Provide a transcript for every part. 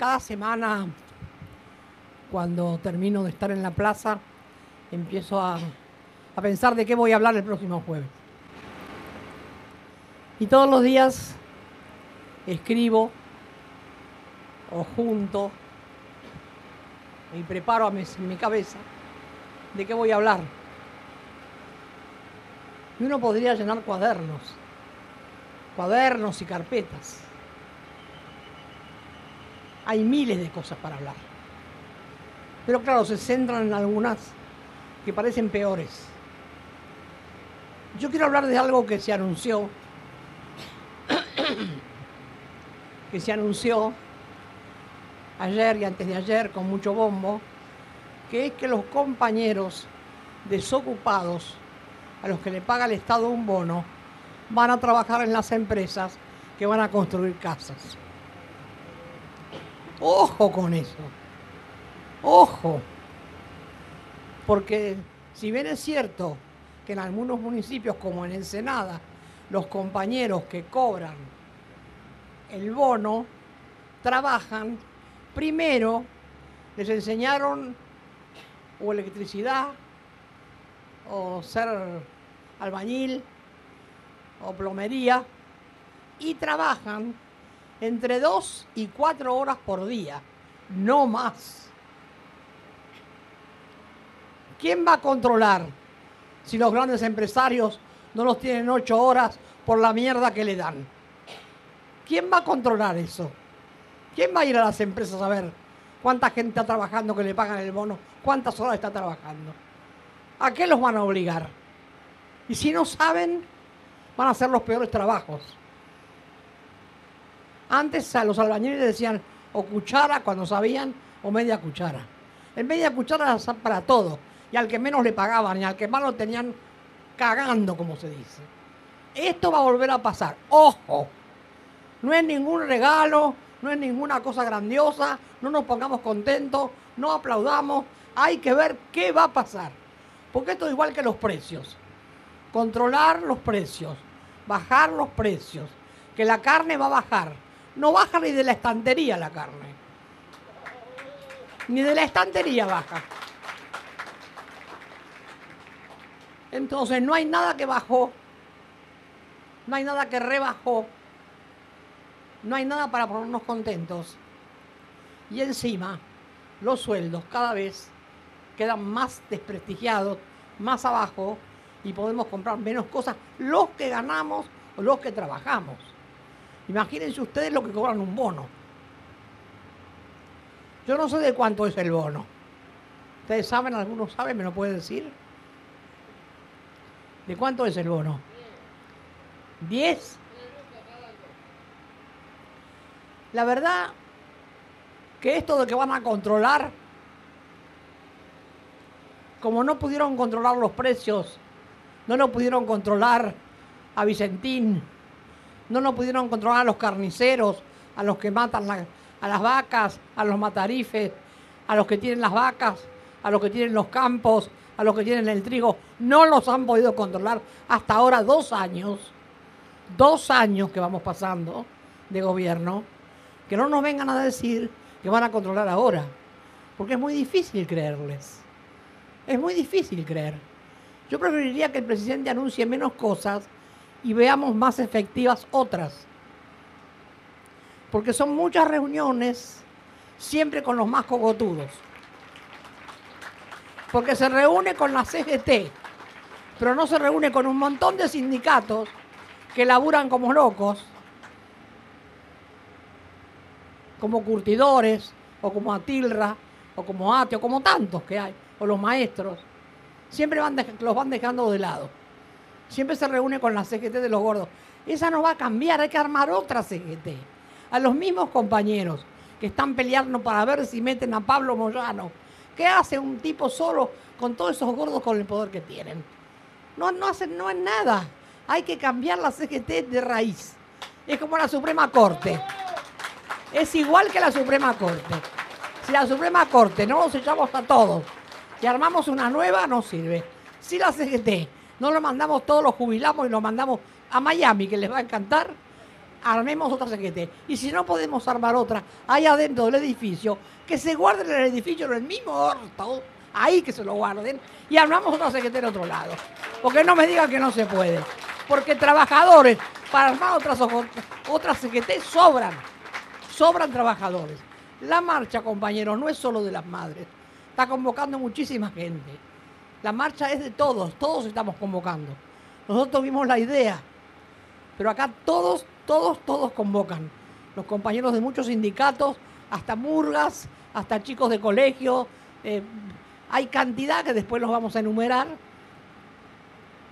cada semana, cuando termino de estar en la plaza, empiezo a, a pensar de qué voy a hablar el próximo jueves. Y todos los días escribo o junto y preparo a en mi cabeza de qué voy a hablar. Y uno podría llenar cuadernos, cuadernos y carpetas. Hay miles de cosas para hablar. Pero claro, se centran en algunas que parecen peores. Yo quiero hablar de algo que se anunció, que se anunció ayer y antes de ayer con mucho bombo, que es que los compañeros desocupados a los que le paga el Estado un bono van a trabajar en las empresas que van a construir casas. Ojo con eso. Ojo. Porque si bien es cierto que en algunos municipios como en Ensenada, los compañeros que cobran el bono trabajan, primero les enseñaron o electricidad o ser albañil o plomería y trabajan entre dos y cuatro horas por día, no más. ¿Quién va a controlar si los grandes empresarios no los tienen ocho horas por la mierda que le dan? ¿Quién va a controlar eso? ¿Quién va a ir a las empresas a ver cuánta gente está trabajando que le pagan el bono? ¿Cuántas horas está trabajando? ¿A qué los van a obligar? Y si no saben, van a hacer los peores trabajos. Antes a los albañiles les decían o cuchara cuando sabían o media cuchara. En media cuchara para todo. Y al que menos le pagaban y al que más lo tenían cagando, como se dice. Esto va a volver a pasar. Ojo. No es ningún regalo, no es ninguna cosa grandiosa, no nos pongamos contentos, no aplaudamos. Hay que ver qué va a pasar. Porque esto es igual que los precios. Controlar los precios, bajar los precios, que la carne va a bajar. No baja ni de la estantería la carne. Ni de la estantería baja. Entonces no hay nada que bajó, no hay nada que rebajó, no hay nada para ponernos contentos. Y encima, los sueldos cada vez quedan más desprestigiados, más abajo, y podemos comprar menos cosas los que ganamos o los que trabajamos. Imagínense ustedes lo que cobran un bono. Yo no sé de cuánto es el bono. ¿Ustedes saben? ¿Algunos saben? ¿Me lo pueden decir? ¿De cuánto es el bono? ¿Diez? La verdad que esto de que van a controlar, como no pudieron controlar los precios, no lo pudieron controlar a Vicentín, no lo pudieron controlar a los carniceros, a los que matan a las vacas, a los matarifes, a los que tienen las vacas, a los que tienen los campos, a los que tienen el trigo, no los han podido controlar hasta ahora dos años, dos años que vamos pasando de gobierno, que no nos vengan a decir que van a controlar ahora, porque es muy difícil creerles, es muy difícil creer. Yo preferiría que el presidente anuncie menos cosas y veamos más efectivas otras. Porque son muchas reuniones siempre con los más cogotudos. Porque se reúne con la CGT, pero no se reúne con un montón de sindicatos que laburan como locos, como curtidores, o como Atilra, o como Ate, o como tantos que hay, o los maestros. Siempre van los van dejando de lado. Siempre se reúne con la CGT de los gordos. Esa no va a cambiar, hay que armar otra CGT. A los mismos compañeros que están peleando para ver si meten a Pablo Moyano. ¿Qué hace un tipo solo con todos esos gordos con el poder que tienen? No, no hacen no es nada. Hay que cambiar la CGT de raíz. Es como la Suprema Corte. Es igual que la Suprema Corte. Si la Suprema Corte no los echamos a todos y armamos una nueva, no sirve. Si la CGT no lo mandamos todos, lo jubilamos y lo mandamos a Miami, que les va a encantar, armemos otra CGT. Y si no podemos armar otra ahí adentro del edificio, que se guarden en el edificio en el mismo orto, ahí que se lo guarden, y armamos otra CGT en otro lado. Porque no me digan que no se puede. Porque trabajadores para armar otras, otras CGT sobran. Sobran trabajadores. La marcha, compañeros, no es solo de las madres. Está convocando muchísima gente. La marcha es de todos, todos estamos convocando. Nosotros vimos la idea, pero acá todos, todos, todos convocan. Los compañeros de muchos sindicatos, hasta murgas, hasta chicos de colegio. Eh, hay cantidad que después los vamos a enumerar,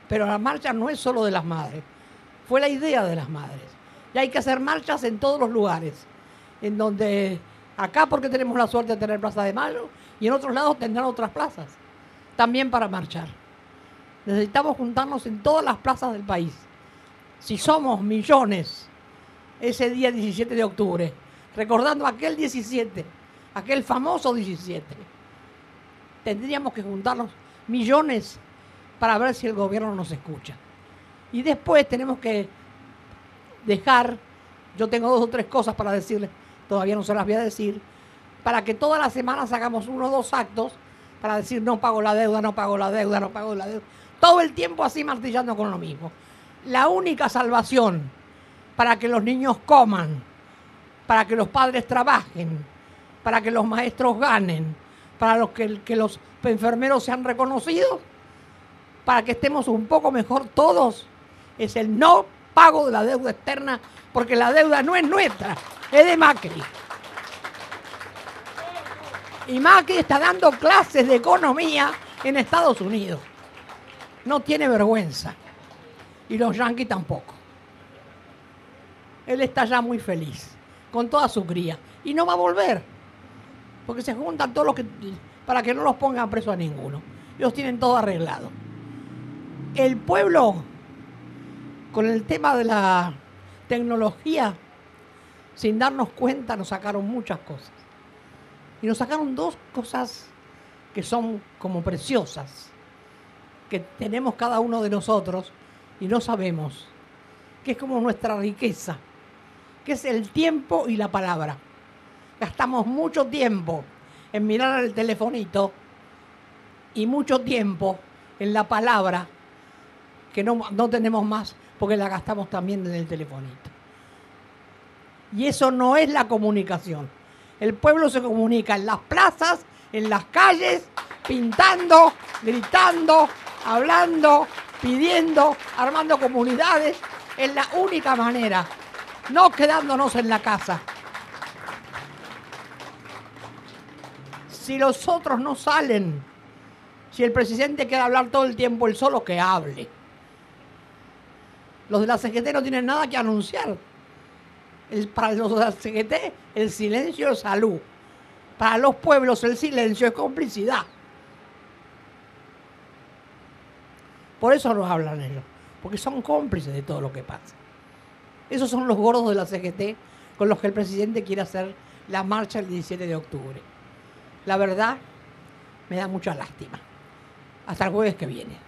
pero la marcha no es solo de las madres. Fue la idea de las madres. Y hay que hacer marchas en todos los lugares, en donde acá porque tenemos la suerte de tener Plaza de Mayo y en otros lados tendrán otras plazas también para marchar. Necesitamos juntarnos en todas las plazas del país. Si somos millones ese día 17 de octubre, recordando aquel 17, aquel famoso 17, tendríamos que juntarnos millones para ver si el gobierno nos escucha. Y después tenemos que dejar, yo tengo dos o tres cosas para decirles, todavía no se las voy a decir, para que todas las semanas hagamos uno o dos actos para decir no pago la deuda, no pago la deuda, no pago la deuda. Todo el tiempo así martillando con lo mismo. La única salvación para que los niños coman, para que los padres trabajen, para que los maestros ganen, para los que, que los enfermeros sean reconocidos, para que estemos un poco mejor todos, es el no pago de la deuda externa, porque la deuda no es nuestra, es de Macri. Y Macri está dando clases de economía en Estados Unidos. No tiene vergüenza. Y los yanquis tampoco. Él está ya muy feliz, con toda su cría. Y no va a volver. Porque se juntan todos los que. para que no los pongan preso a ninguno. Ellos tienen todo arreglado. El pueblo, con el tema de la tecnología, sin darnos cuenta, nos sacaron muchas cosas. Y nos sacaron dos cosas que son como preciosas, que tenemos cada uno de nosotros y no sabemos, que es como nuestra riqueza, que es el tiempo y la palabra. Gastamos mucho tiempo en mirar el telefonito y mucho tiempo en la palabra que no, no tenemos más porque la gastamos también en el telefonito. Y eso no es la comunicación. El pueblo se comunica en las plazas, en las calles, pintando, gritando, hablando, pidiendo, armando comunidades. Es la única manera, no quedándonos en la casa. Si los otros no salen, si el presidente quiere hablar todo el tiempo, él solo que hable. Los de la CGT no tienen nada que anunciar para los CGT el silencio es salud. Para los pueblos el silencio es complicidad. Por eso nos hablan ellos, porque son cómplices de todo lo que pasa. Esos son los gordos de la CGT con los que el presidente quiere hacer la marcha el 17 de octubre. La verdad, me da mucha lástima. Hasta el jueves que viene.